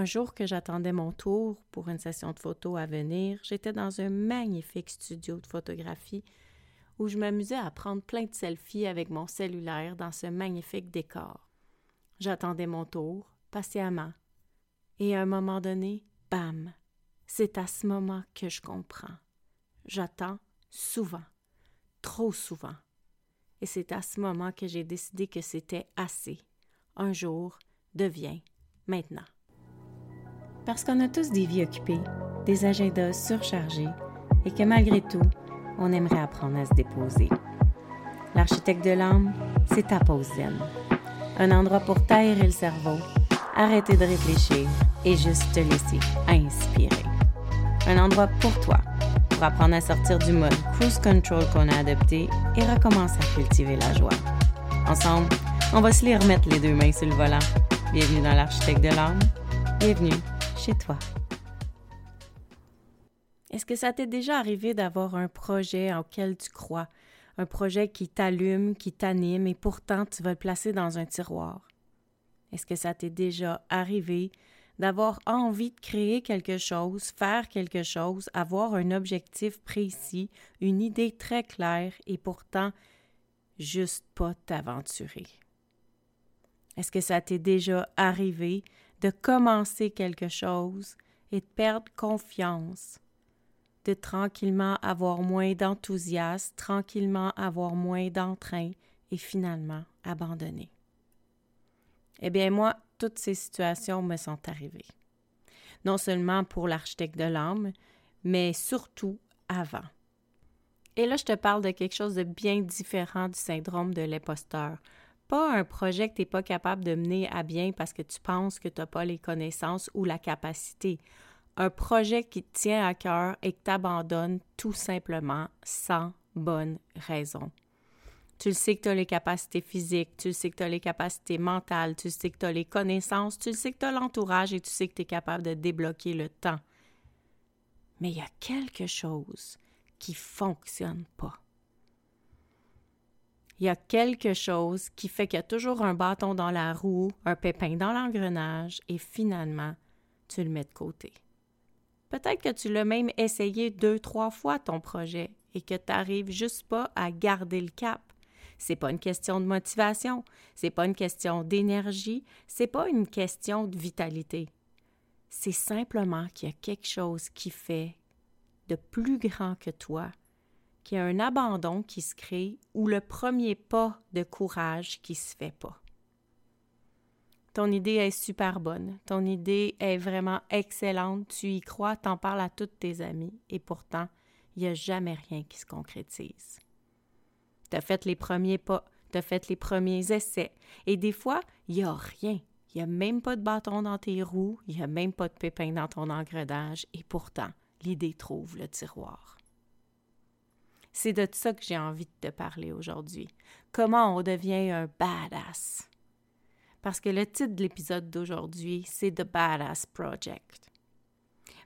Un jour que j'attendais mon tour pour une session de photo à venir, j'étais dans un magnifique studio de photographie où je m'amusais à prendre plein de selfies avec mon cellulaire dans ce magnifique décor. J'attendais mon tour, patiemment. Et à un moment donné, bam, c'est à ce moment que je comprends. J'attends souvent, trop souvent. Et c'est à ce moment que j'ai décidé que c'était assez. Un jour devient maintenant. Parce qu'on a tous des vies occupées, des agendas surchargés et que malgré tout, on aimerait apprendre à se déposer. L'architecte de l'âme, c'est ta pause zen. Un endroit pour taire le cerveau, arrêter de réfléchir et juste te laisser inspirer. Un endroit pour toi, pour apprendre à sortir du mode cruise control qu'on a adopté et recommencer à cultiver la joie. Ensemble, on va se les remettre les deux mains sur le volant. Bienvenue dans l'architecte de l'âme. Bienvenue toi. Est-ce que ça t'est déjà arrivé d'avoir un projet auquel tu crois, un projet qui t'allume, qui t'anime et pourtant tu vas le placer dans un tiroir? Est-ce que ça t'est déjà arrivé d'avoir envie de créer quelque chose, faire quelque chose, avoir un objectif précis, une idée très claire et pourtant juste pas t'aventurer? Est-ce que ça t'est déjà arrivé de commencer quelque chose et de perdre confiance, de tranquillement avoir moins d'enthousiasme, tranquillement avoir moins d'entrain et finalement abandonner? Eh bien, moi, toutes ces situations me sont arrivées. Non seulement pour l'architecte de l'âme, mais surtout avant. Et là, je te parle de quelque chose de bien différent du syndrome de l'imposteur. Pas un projet que tu n'es pas capable de mener à bien parce que tu penses que tu n'as pas les connaissances ou la capacité. Un projet qui te tient à cœur et que tu abandonnes tout simplement sans bonne raison. Tu le sais que tu as les capacités physiques, tu le sais que tu as les capacités mentales, tu sais que tu as les connaissances, tu le sais que tu as l'entourage et tu sais que tu es capable de débloquer le temps. Mais il y a quelque chose qui fonctionne pas. Il y a quelque chose qui fait qu'il y a toujours un bâton dans la roue, un pépin dans l'engrenage et finalement, tu le mets de côté. Peut-être que tu l'as même essayé deux, trois fois ton projet et que tu n'arrives juste pas à garder le cap. C'est pas une question de motivation, c'est pas une question d'énergie, c'est pas une question de vitalité. C'est simplement qu'il y a quelque chose qui fait de plus grand que toi, qu'il y a un abandon qui se crée ou le premier pas de courage qui se fait pas. Ton idée est super bonne, ton idée est vraiment excellente, tu y crois, t'en parles à toutes tes amies et pourtant, il n'y a jamais rien qui se concrétise. Tu as fait les premiers pas, tu as fait les premiers essais. Et des fois, il n'y a rien. Il n'y a même pas de bâton dans tes roues, il n'y a même pas de pépin dans ton engrenage, et pourtant, l'idée trouve le tiroir. C'est de ça que j'ai envie de te parler aujourd'hui. Comment on devient un badass. Parce que le titre de l'épisode d'aujourd'hui, c'est The Badass Project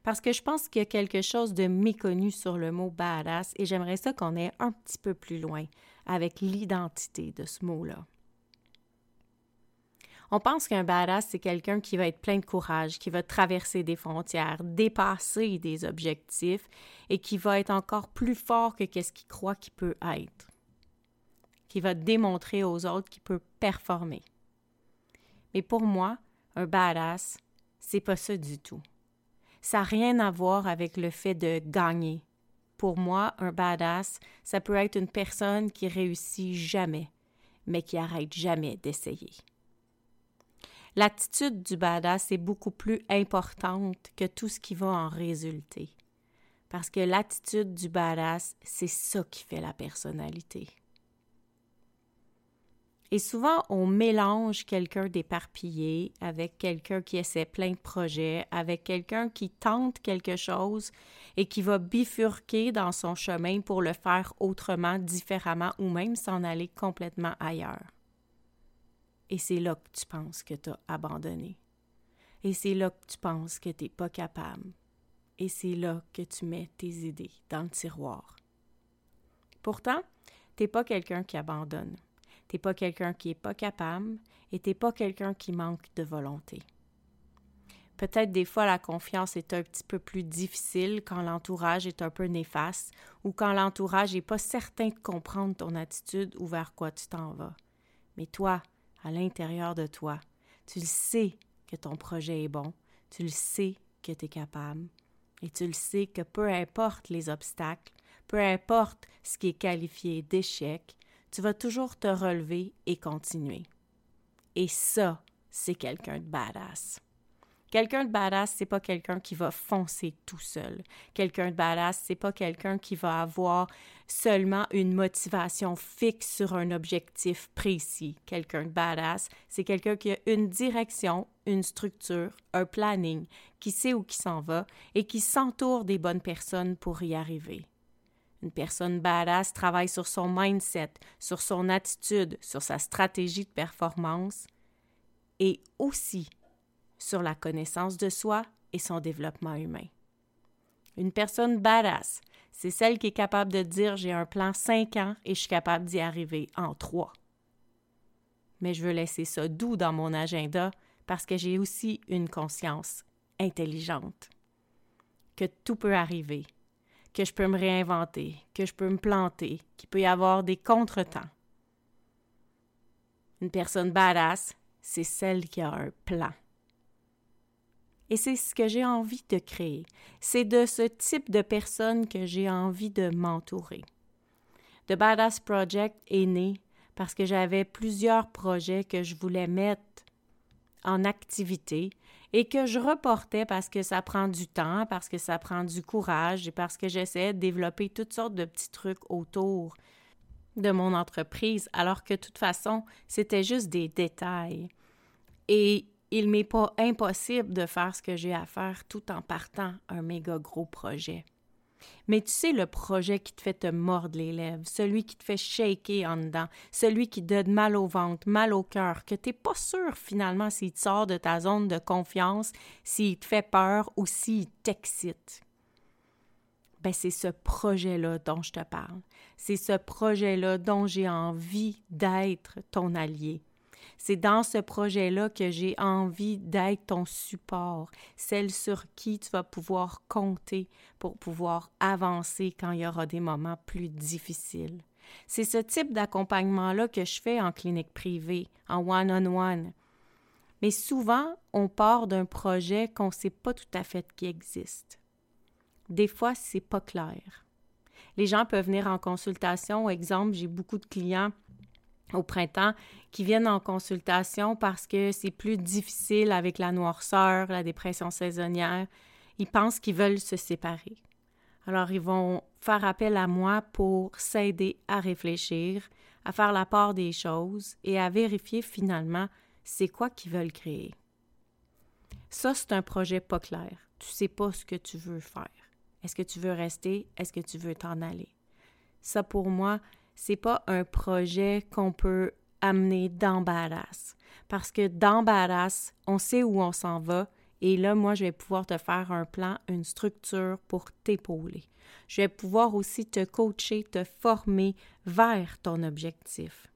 parce que je pense qu'il y a quelque chose de méconnu sur le mot badass et j'aimerais ça qu'on aille un petit peu plus loin avec l'identité de ce mot-là. On pense qu'un badass, c'est quelqu'un qui va être plein de courage, qui va traverser des frontières, dépasser des objectifs et qui va être encore plus fort que ce qu'il croit qu'il peut être, qui va démontrer aux autres qu'il peut performer. Mais pour moi, un badass, c'est pas ça du tout. Ça n'a rien à voir avec le fait de gagner. Pour moi, un badass, ça peut être une personne qui réussit jamais, mais qui arrête jamais d'essayer. L'attitude du badass est beaucoup plus importante que tout ce qui va en résulter. Parce que l'attitude du badass, c'est ça qui fait la personnalité. Et souvent, on mélange quelqu'un d'éparpillé avec quelqu'un qui essaie plein de projets, avec quelqu'un qui tente quelque chose et qui va bifurquer dans son chemin pour le faire autrement, différemment ou même s'en aller complètement ailleurs. Et c'est là que tu penses que tu as abandonné. Et c'est là que tu penses que tu n'es pas capable. Et c'est là que tu mets tes idées dans le tiroir. Pourtant, tu n'es pas quelqu'un qui abandonne. T'es pas quelqu'un qui est pas capable et t'es pas quelqu'un qui manque de volonté. Peut-être des fois la confiance est un petit peu plus difficile quand l'entourage est un peu néfaste ou quand l'entourage n'est pas certain de comprendre ton attitude ou vers quoi tu t'en vas. Mais toi, à l'intérieur de toi, tu le sais que ton projet est bon, tu le sais que tu es capable et tu le sais que peu importe les obstacles, peu importe ce qui est qualifié d'échec, tu vas toujours te relever et continuer. Et ça, c'est quelqu'un de badass. Quelqu'un de badass, c'est pas quelqu'un qui va foncer tout seul. Quelqu'un de badass, c'est pas quelqu'un qui va avoir seulement une motivation fixe sur un objectif précis. Quelqu'un de badass, c'est quelqu'un qui a une direction, une structure, un planning, qui sait où qui s'en va et qui s'entoure des bonnes personnes pour y arriver. Une personne badass travaille sur son mindset, sur son attitude, sur sa stratégie de performance et aussi sur la connaissance de soi et son développement humain. Une personne badass, c'est celle qui est capable de dire j'ai un plan cinq ans et je suis capable d'y arriver en trois. Mais je veux laisser ça doux dans mon agenda parce que j'ai aussi une conscience intelligente. Que tout peut arriver, que je peux me réinventer, que je peux me planter, qu'il peut y avoir des contretemps. Une personne badass, c'est celle qui a un plan. Et c'est ce que j'ai envie de créer. C'est de ce type de personne que j'ai envie de m'entourer. The Badass Project est né parce que j'avais plusieurs projets que je voulais mettre en activité et que je reportais parce que ça prend du temps, parce que ça prend du courage et parce que j'essayais de développer toutes sortes de petits trucs autour de mon entreprise, alors que de toute façon, c'était juste des détails. Et il m'est pas impossible de faire ce que j'ai à faire tout en partant un méga gros projet. Mais tu sais, le projet qui te fait te mordre les lèvres, celui qui te fait shaker en dedans, celui qui te donne mal au ventre, mal au cœur, que tu n'es pas sûr finalement s'il te sort de ta zone de confiance, s'il te fait peur ou s'il t'excite. Ben, c'est ce projet-là dont je te parle. C'est ce projet-là dont j'ai envie d'être ton allié. C'est dans ce projet-là que j'ai envie d'être ton support, celle sur qui tu vas pouvoir compter pour pouvoir avancer quand il y aura des moments plus difficiles. C'est ce type d'accompagnement-là que je fais en clinique privée, en one-on-one. Mais souvent, on part d'un projet qu'on ne sait pas tout à fait qui existe. Des fois, c'est pas clair. Les gens peuvent venir en consultation. Exemple, j'ai beaucoup de clients au printemps qui viennent en consultation parce que c'est plus difficile avec la noirceur, la dépression saisonnière. Ils pensent qu'ils veulent se séparer. Alors, ils vont faire appel à moi pour s'aider à réfléchir, à faire la part des choses et à vérifier finalement c'est quoi qu'ils veulent créer. Ça, c'est un projet pas clair. Tu sais pas ce que tu veux faire. Est-ce que tu veux rester? Est-ce que tu veux t'en aller? Ça, pour moi, c'est pas un projet qu'on peut amener dans Parce que dans on sait où on s'en va. Et là, moi, je vais pouvoir te faire un plan, une structure pour t'épauler. Je vais pouvoir aussi te coacher, te former vers ton objectif.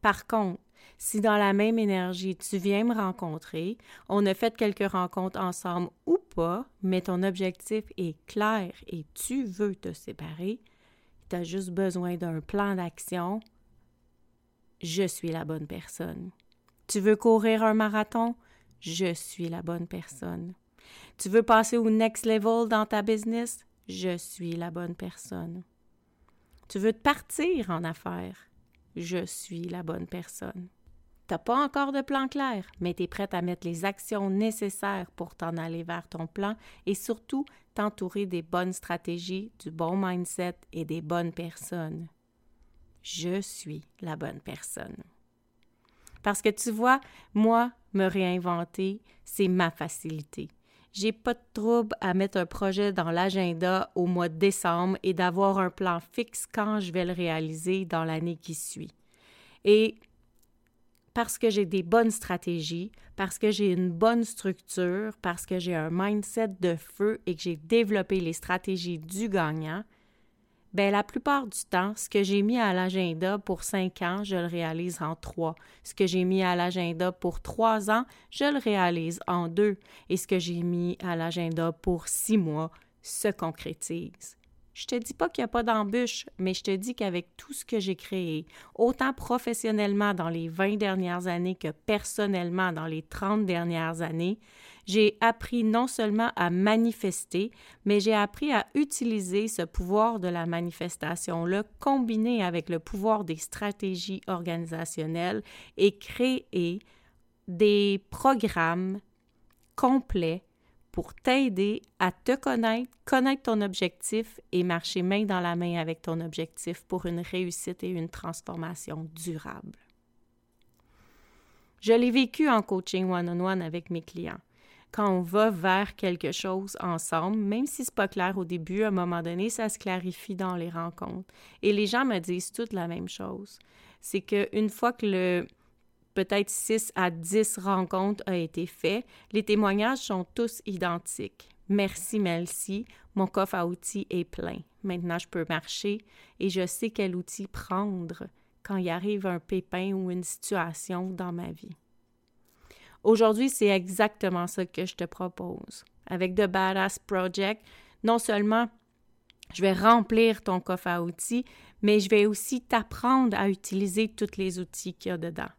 Par contre, si dans la même énergie, tu viens me rencontrer, on a fait quelques rencontres ensemble ou pas, mais ton objectif est clair et tu veux te séparer, juste besoin d'un plan d'action, je suis la bonne personne. Tu veux courir un marathon? Je suis la bonne personne. Tu veux passer au next level dans ta business? Je suis la bonne personne. Tu veux te partir en affaires? Je suis la bonne personne. Tu n'as pas encore de plan clair, mais tu es prête à mettre les actions nécessaires pour t'en aller vers ton plan et surtout t'entourer des bonnes stratégies, du bon mindset et des bonnes personnes. Je suis la bonne personne. Parce que tu vois, moi, me réinventer, c'est ma facilité. J'ai pas de trouble à mettre un projet dans l'agenda au mois de décembre et d'avoir un plan fixe quand je vais le réaliser dans l'année qui suit. Et parce que j'ai des bonnes stratégies, parce que j'ai une bonne structure, parce que j'ai un mindset de feu et que j'ai développé les stratégies du gagnant, ben la plupart du temps, ce que j'ai mis à l'agenda pour cinq ans, je le réalise en trois. Ce que j'ai mis à l'agenda pour trois ans, je le réalise en deux. Et ce que j'ai mis à l'agenda pour six mois se concrétise. Je te dis pas qu'il n'y a pas d'embûche, mais je te dis qu'avec tout ce que j'ai créé, autant professionnellement dans les 20 dernières années que personnellement dans les 30 dernières années, j'ai appris non seulement à manifester, mais j'ai appris à utiliser ce pouvoir de la manifestation-là combiné avec le pouvoir des stratégies organisationnelles et créer des programmes complets pour t'aider à te connaître, connaître ton objectif et marcher main dans la main avec ton objectif pour une réussite et une transformation durable. Je l'ai vécu en coaching one-on-one avec mes clients. Quand on va vers quelque chose ensemble, même si c'est pas clair au début, à un moment donné, ça se clarifie dans les rencontres. Et les gens me disent toutes la même chose. C'est qu'une fois que le, peut-être 6 à 10 rencontres ont été faites. Les témoignages sont tous identiques. Merci, merci. Mon coffre à outils est plein. Maintenant, je peux marcher et je sais quel outil prendre quand il arrive un pépin ou une situation dans ma vie. Aujourd'hui, c'est exactement ça que je te propose. Avec The Badass Project, non seulement je vais remplir ton coffre à outils, mais je vais aussi t'apprendre à utiliser tous les outils qu'il y a dedans.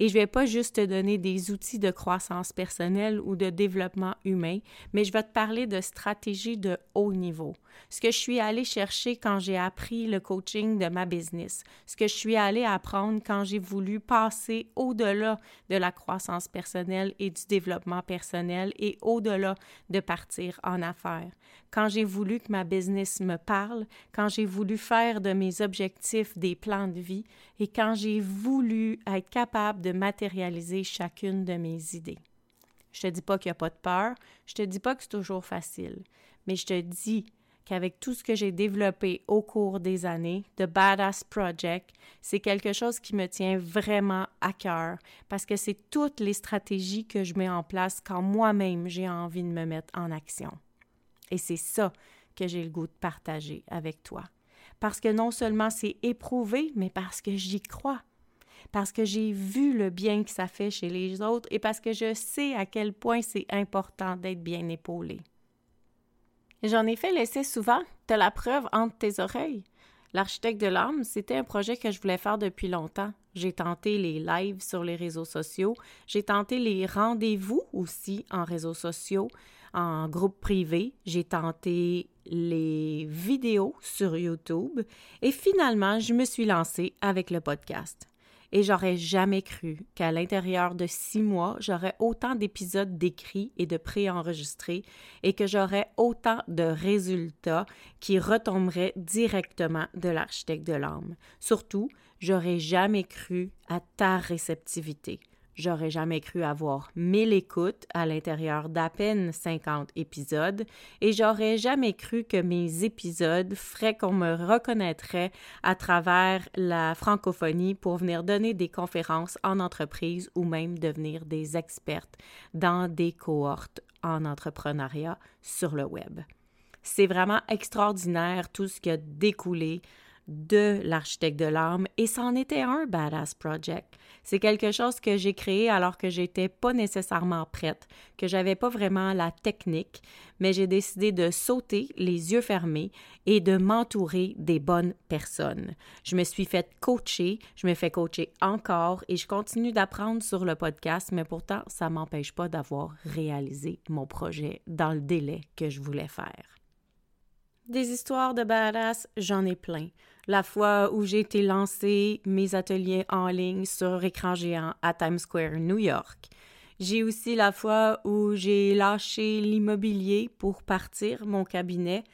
Et je ne vais pas juste te donner des outils de croissance personnelle ou de développement humain, mais je vais te parler de stratégies de haut niveau. Ce que je suis allée chercher quand j'ai appris le coaching de ma business, ce que je suis allée apprendre quand j'ai voulu passer au-delà de la croissance personnelle et du développement personnel et au-delà de partir en affaires. Quand j'ai voulu que ma business me parle, quand j'ai voulu faire de mes objectifs des plans de vie et quand j'ai voulu être capable de matérialiser chacune de mes idées. Je te dis pas qu'il n'y a pas de peur, je te dis pas que c'est toujours facile, mais je te dis qu'avec tout ce que j'ai développé au cours des années, de Badass Project, c'est quelque chose qui me tient vraiment à cœur parce que c'est toutes les stratégies que je mets en place quand moi-même j'ai envie de me mettre en action. Et c'est ça que j'ai le goût de partager avec toi. Parce que non seulement c'est éprouvé, mais parce que j'y crois parce que j'ai vu le bien que ça fait chez les autres et parce que je sais à quel point c'est important d'être bien épaulé. J'en ai fait l'essai souvent, de la preuve entre tes oreilles. L'architecte de l'âme, c'était un projet que je voulais faire depuis longtemps. J'ai tenté les lives sur les réseaux sociaux, j'ai tenté les rendez-vous aussi en réseaux sociaux, en groupe privé, j'ai tenté les vidéos sur YouTube et finalement, je me suis lancée avec le podcast et j'aurais jamais cru qu'à l'intérieur de six mois, j'aurais autant d'épisodes d'écrits et de préenregistrés et que j'aurais autant de résultats qui retomberaient directement de l'architecte de l'âme. Surtout, j'aurais jamais cru à ta réceptivité. J'aurais jamais cru avoir mille écoutes à l'intérieur d'à peine 50 épisodes et j'aurais jamais cru que mes épisodes feraient qu'on me reconnaîtrait à travers la francophonie pour venir donner des conférences en entreprise ou même devenir des expertes dans des cohortes en entrepreneuriat sur le web. C'est vraiment extraordinaire tout ce qui a découlé de l'architecte de l'âme et c'en était un badass project. C'est quelque chose que j'ai créé alors que j'étais pas nécessairement prête, que j'avais pas vraiment la technique, mais j'ai décidé de sauter les yeux fermés et de m'entourer des bonnes personnes. Je me suis fait coacher, je me fais coacher encore et je continue d'apprendre sur le podcast, mais pourtant ça m'empêche pas d'avoir réalisé mon projet dans le délai que je voulais faire. Des histoires de badass, j'en ai plein la fois où j'ai été lancer mes ateliers en ligne sur écran géant à Times Square, New York. J'ai aussi la fois où j'ai lâché l'immobilier pour partir mon cabinet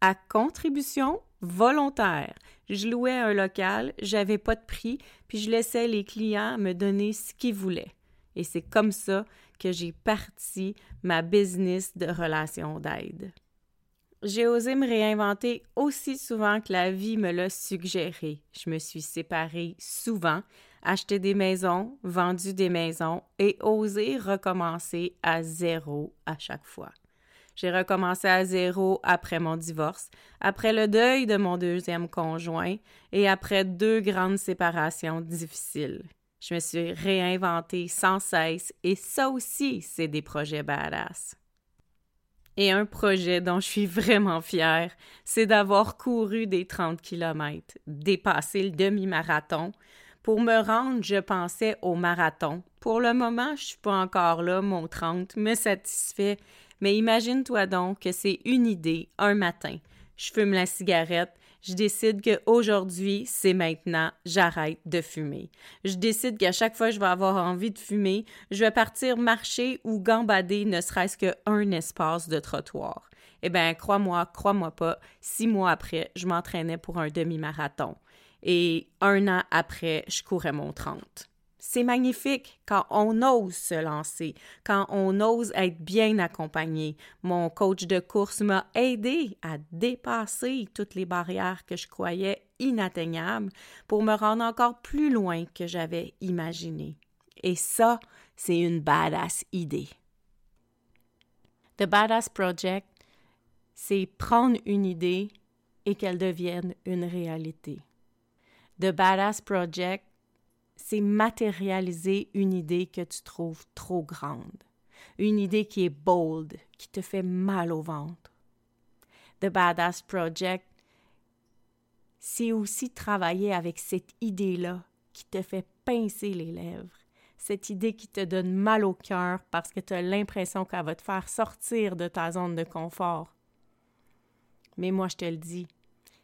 à contribution volontaire. Je louais un local, j'avais pas de prix, puis je laissais les clients me donner ce qu'ils voulaient. Et c'est comme ça que j'ai parti ma business de relations d'aide. J'ai osé me réinventer aussi souvent que la vie me l'a suggéré. Je me suis séparée souvent, acheté des maisons, vendu des maisons et osé recommencer à zéro à chaque fois. J'ai recommencé à zéro après mon divorce, après le deuil de mon deuxième conjoint et après deux grandes séparations difficiles. Je me suis réinventée sans cesse et ça aussi, c'est des projets badass. Et un projet dont je suis vraiment fière, c'est d'avoir couru des 30 km, dépassé le demi-marathon. Pour me rendre, je pensais au marathon. Pour le moment, je suis pas encore là, mon 30 me satisfait, mais imagine-toi donc que c'est une idée, un matin. Je fume la cigarette, je décide qu'aujourd'hui, c'est maintenant, j'arrête de fumer. Je décide qu'à chaque fois que je vais avoir envie de fumer, je vais partir marcher ou gambader ne serait-ce qu'un espace de trottoir. Eh bien, crois-moi, crois-moi pas, six mois après, je m'entraînais pour un demi-marathon. Et un an après, je courais mon 30. C'est magnifique quand on ose se lancer, quand on ose être bien accompagné. Mon coach de course m'a aidé à dépasser toutes les barrières que je croyais inatteignables pour me rendre encore plus loin que j'avais imaginé. Et ça, c'est une badass idée. The Badass Project, c'est prendre une idée et qu'elle devienne une réalité. The Badass Project, c'est matérialiser une idée que tu trouves trop grande, une idée qui est bold, qui te fait mal au ventre. The Badass Project, c'est aussi travailler avec cette idée-là qui te fait pincer les lèvres, cette idée qui te donne mal au cœur parce que tu as l'impression qu'elle va te faire sortir de ta zone de confort. Mais moi, je te le dis,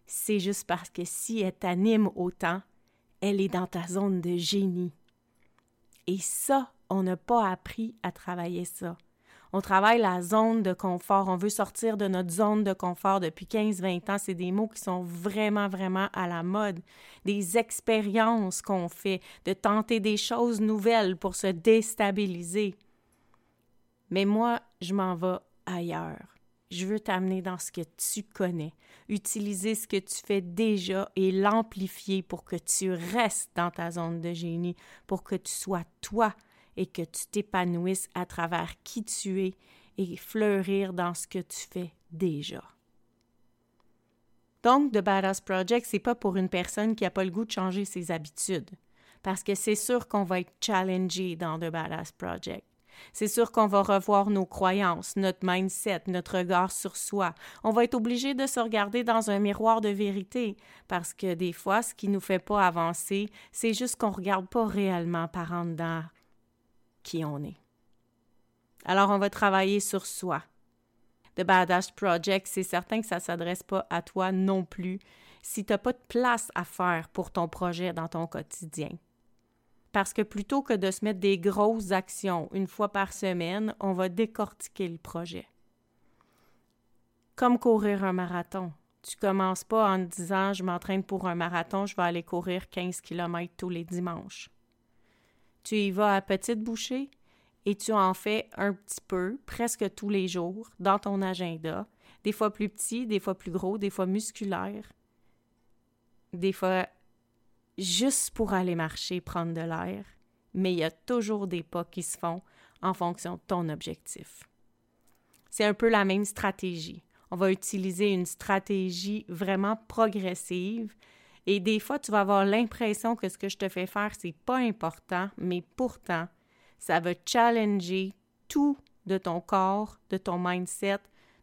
c'est juste parce que si elle t'anime autant, elle est dans ta zone de génie. Et ça, on n'a pas appris à travailler ça. On travaille la zone de confort. On veut sortir de notre zone de confort depuis 15-20 ans. C'est des mots qui sont vraiment, vraiment à la mode. Des expériences qu'on fait, de tenter des choses nouvelles pour se déstabiliser. Mais moi, je m'en vais ailleurs. Je veux t'amener dans ce que tu connais, utiliser ce que tu fais déjà et l'amplifier pour que tu restes dans ta zone de génie, pour que tu sois toi et que tu t'épanouisses à travers qui tu es et fleurir dans ce que tu fais déjà. Donc, The Badass Project, c'est pas pour une personne qui n'a pas le goût de changer ses habitudes, parce que c'est sûr qu'on va être challengé dans The Badass Project. C'est sûr qu'on va revoir nos croyances, notre mindset, notre regard sur soi. On va être obligé de se regarder dans un miroir de vérité parce que des fois, ce qui nous fait pas avancer, c'est juste qu'on regarde pas réellement par en dedans qui on est. Alors, on va travailler sur soi. The Badass Project, c'est certain que ça s'adresse pas à toi non plus si tu n'as pas de place à faire pour ton projet dans ton quotidien. Parce que plutôt que de se mettre des grosses actions une fois par semaine, on va décortiquer le projet. Comme courir un marathon. Tu commences pas en te disant je m'entraîne pour un marathon, je vais aller courir 15 km tous les dimanches. Tu y vas à petite bouchée et tu en fais un petit peu, presque tous les jours, dans ton agenda, des fois plus petit, des fois plus gros, des fois musculaire, des fois juste pour aller marcher, prendre de l'air, mais il y a toujours des pas qui se font en fonction de ton objectif. C'est un peu la même stratégie. On va utiliser une stratégie vraiment progressive et des fois tu vas avoir l'impression que ce que je te fais faire c'est pas important, mais pourtant ça va challenger tout de ton corps, de ton mindset,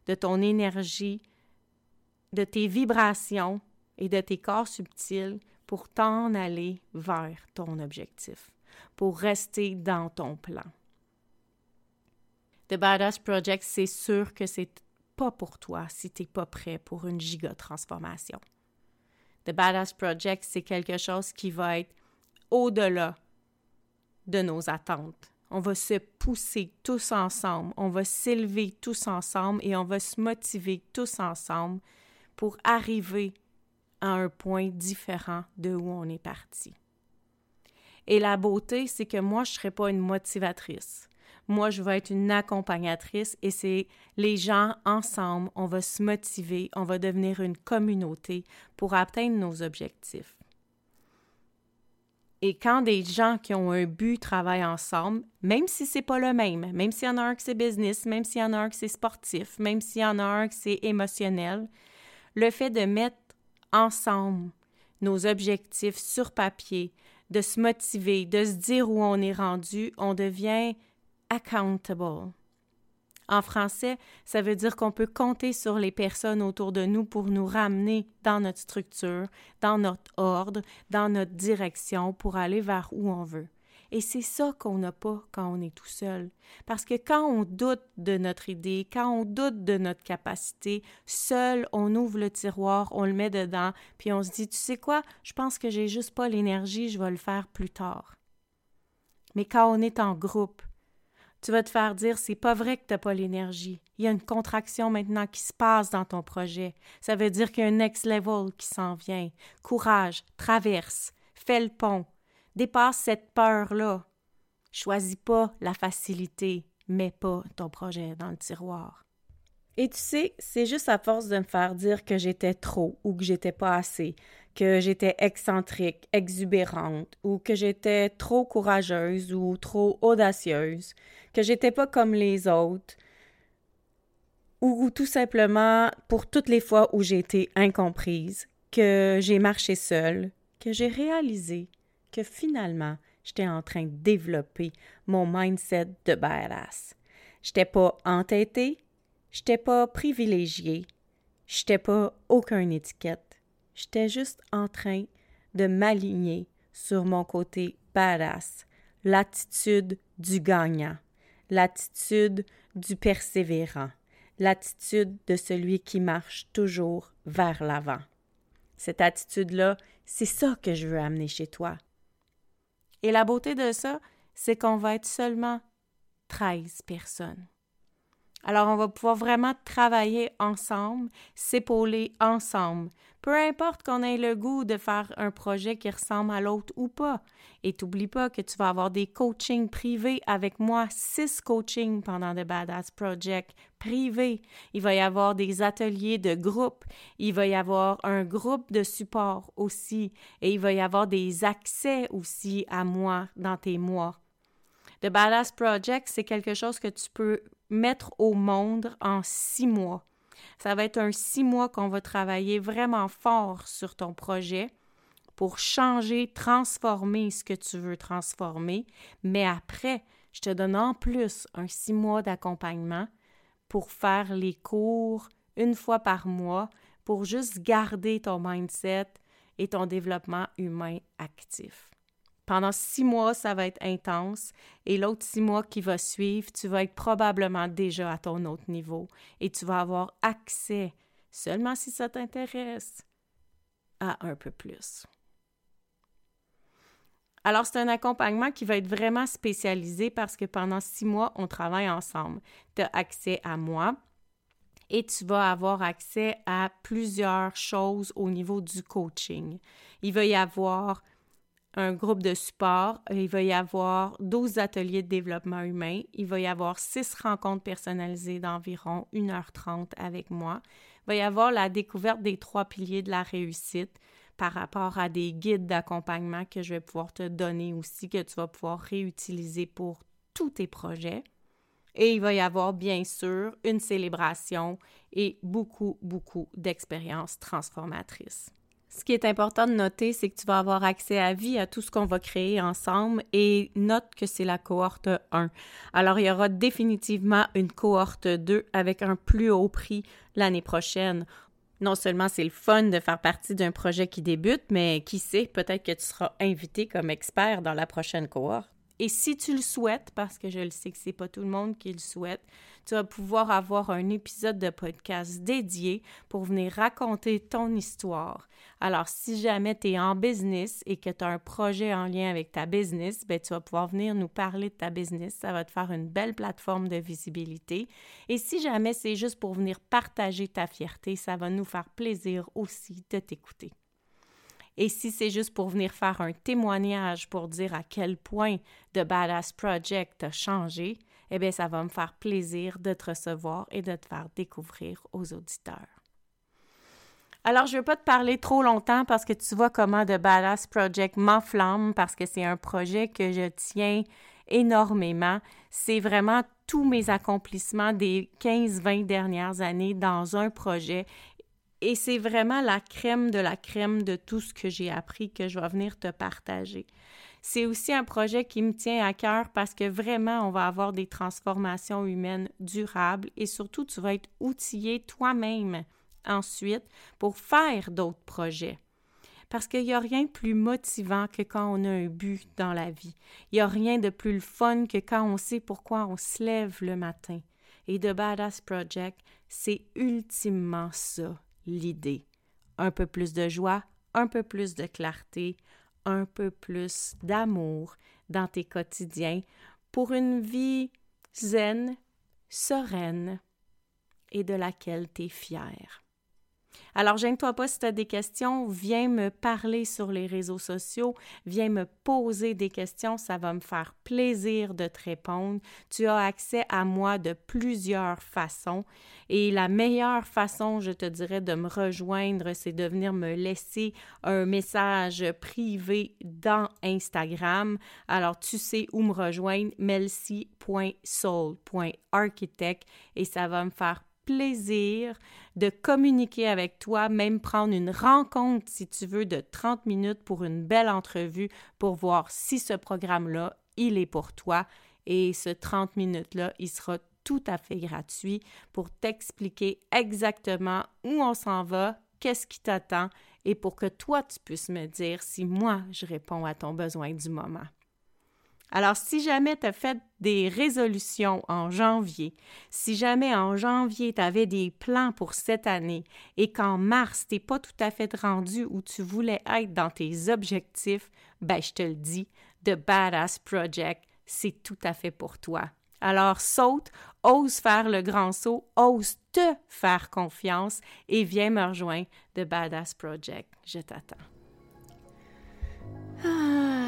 de ton énergie, de tes vibrations et de tes corps subtils pour t'en aller vers ton objectif, pour rester dans ton plan. The Badass Project, c'est sûr que c'est pas pour toi si tu n'es pas prêt pour une giga transformation. The Badass Project, c'est quelque chose qui va être au-delà de nos attentes. On va se pousser tous ensemble, on va s'élever tous ensemble et on va se motiver tous ensemble pour arriver à un point différent de où on est parti. Et la beauté, c'est que moi, je ne serai pas une motivatrice. Moi, je vais être une accompagnatrice et c'est les gens ensemble, on va se motiver, on va devenir une communauté pour atteindre nos objectifs. Et quand des gens qui ont un but travaillent ensemble, même si c'est pas le même, même s'il y en a un qui c'est business, même s'il y en a un qui c'est sportif, même s'il y en a un qui c'est émotionnel, le fait de mettre ensemble nos objectifs sur papier, de se motiver, de se dire où on est rendu, on devient accountable. En français, ça veut dire qu'on peut compter sur les personnes autour de nous pour nous ramener dans notre structure, dans notre ordre, dans notre direction pour aller vers où on veut. Et c'est ça qu'on n'a pas quand on est tout seul. Parce que quand on doute de notre idée, quand on doute de notre capacité, seul, on ouvre le tiroir, on le met dedans, puis on se dit, tu sais quoi, je pense que j'ai juste pas l'énergie, je vais le faire plus tard. Mais quand on est en groupe, tu vas te faire dire c'est pas vrai que tu n'as pas l'énergie. Il y a une contraction maintenant qui se passe dans ton projet. Ça veut dire qu'il y a un next level qui s'en vient. Courage, traverse, fais le pont, dépasse cette peur-là. Choisis pas la facilité, mets pas ton projet dans le tiroir. Et tu sais, c'est juste à force de me faire dire que j'étais trop ou que j'étais pas assez, que j'étais excentrique, exubérante, ou que j'étais trop courageuse ou trop audacieuse, que j'étais pas comme les autres, ou, tout simplement pour toutes les fois où j'ai été incomprise, que j'ai marché seule, que j'ai réalisé que finalement j'étais en train de développer mon mindset de badass. J'étais pas entêtée, j'étais pas privilégiée, j'étais pas aucune étiquette J'étais juste en train de m'aligner sur mon côté badass, l'attitude du gagnant, l'attitude du persévérant, l'attitude de celui qui marche toujours vers l'avant. Cette attitude-là, c'est ça que je veux amener chez toi. Et la beauté de ça, c'est qu'on va être seulement 13 personnes. Alors, on va pouvoir vraiment travailler ensemble, s'épauler ensemble, peu importe qu'on ait le goût de faire un projet qui ressemble à l'autre ou pas. Et t'oublie pas que tu vas avoir des coachings privés avec moi, six coachings pendant The Badass Project privés. Il va y avoir des ateliers de groupe. Il va y avoir un groupe de support aussi. Et il va y avoir des accès aussi à moi dans tes mois. The Badass Project, c'est quelque chose que tu peux mettre au monde en six mois. Ça va être un six mois qu'on va travailler vraiment fort sur ton projet pour changer, transformer ce que tu veux transformer. Mais après, je te donne en plus un six mois d'accompagnement pour faire les cours une fois par mois pour juste garder ton mindset et ton développement humain actif. Pendant six mois, ça va être intense et l'autre six mois qui va suivre, tu vas être probablement déjà à ton autre niveau et tu vas avoir accès, seulement si ça t'intéresse, à un peu plus. Alors, c'est un accompagnement qui va être vraiment spécialisé parce que pendant six mois, on travaille ensemble. Tu as accès à moi et tu vas avoir accès à plusieurs choses au niveau du coaching. Il va y avoir un groupe de support. Il va y avoir 12 ateliers de développement humain. Il va y avoir 6 rencontres personnalisées d'environ 1h30 avec moi. Il va y avoir la découverte des trois piliers de la réussite par rapport à des guides d'accompagnement que je vais pouvoir te donner aussi, que tu vas pouvoir réutiliser pour tous tes projets. Et il va y avoir bien sûr une célébration et beaucoup, beaucoup d'expériences transformatrices. Ce qui est important de noter, c'est que tu vas avoir accès à vie à tout ce qu'on va créer ensemble et note que c'est la cohorte 1. Alors, il y aura définitivement une cohorte 2 avec un plus haut prix l'année prochaine. Non seulement c'est le fun de faire partie d'un projet qui débute, mais qui sait, peut-être que tu seras invité comme expert dans la prochaine cohorte. Et si tu le souhaites, parce que je le sais que c'est pas tout le monde qui le souhaite, tu vas pouvoir avoir un épisode de podcast dédié pour venir raconter ton histoire. Alors, si jamais tu es en business et que tu as un projet en lien avec ta business, ben, tu vas pouvoir venir nous parler de ta business. Ça va te faire une belle plateforme de visibilité. Et si jamais c'est juste pour venir partager ta fierté, ça va nous faire plaisir aussi de t'écouter. Et si c'est juste pour venir faire un témoignage pour dire à quel point The Badass Project a changé, eh bien, ça va me faire plaisir de te recevoir et de te faire découvrir aux auditeurs. Alors, je ne veux pas te parler trop longtemps parce que tu vois comment The Badass Project m'enflamme parce que c'est un projet que je tiens énormément. C'est vraiment tous mes accomplissements des 15-20 dernières années dans un projet. Et c'est vraiment la crème de la crème de tout ce que j'ai appris que je vais venir te partager. C'est aussi un projet qui me tient à cœur parce que vraiment, on va avoir des transformations humaines durables et surtout, tu vas être outillé toi-même ensuite pour faire d'autres projets. Parce qu'il n'y a rien de plus motivant que quand on a un but dans la vie. Il n'y a rien de plus fun que quand on sait pourquoi on se lève le matin. Et The Badass Project, c'est ultimement ça, l'idée. Un peu plus de joie, un peu plus de clarté, un peu plus d'amour dans tes quotidiens pour une vie zen, sereine et de laquelle tu es fier. Alors, gêne-toi pas si tu as des questions, viens me parler sur les réseaux sociaux, viens me poser des questions, ça va me faire plaisir de te répondre. Tu as accès à moi de plusieurs façons et la meilleure façon, je te dirais, de me rejoindre, c'est de venir me laisser un message privé dans Instagram. Alors, tu sais où me rejoindre, melcy.soul.architect et ça va me faire plaisir de communiquer avec toi, même prendre une rencontre, si tu veux, de 30 minutes pour une belle entrevue pour voir si ce programme-là, il est pour toi. Et ce 30 minutes-là, il sera tout à fait gratuit pour t'expliquer exactement où on s'en va, qu'est-ce qui t'attend et pour que toi, tu puisses me dire si moi, je réponds à ton besoin du moment. Alors, si jamais tu as fait des résolutions en janvier, si jamais en janvier tu avais des plans pour cette année et qu'en mars tu n'es pas tout à fait rendu où tu voulais être dans tes objectifs, ben je te le dis, The Badass Project, c'est tout à fait pour toi. Alors saute, ose faire le grand saut, ose te faire confiance et viens me rejoindre, The Badass Project. Je t'attends. Ah,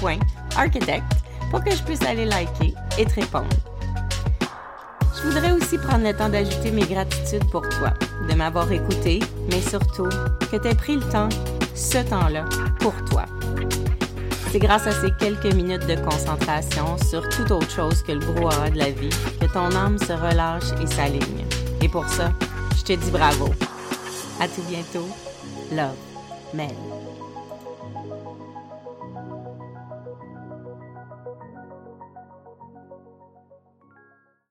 soul.architect pour que je puisse aller liker et te répondre. Je voudrais aussi prendre le temps d'ajouter mes gratitudes pour toi, de m'avoir écouté, mais surtout que tu aies pris le temps, ce temps-là, pour toi. C'est grâce à ces quelques minutes de concentration sur toute autre chose que le brouhaha de la vie que ton âme se relâche et s'aligne. Et pour ça, je te dis bravo. À tout bientôt. Love, Mel.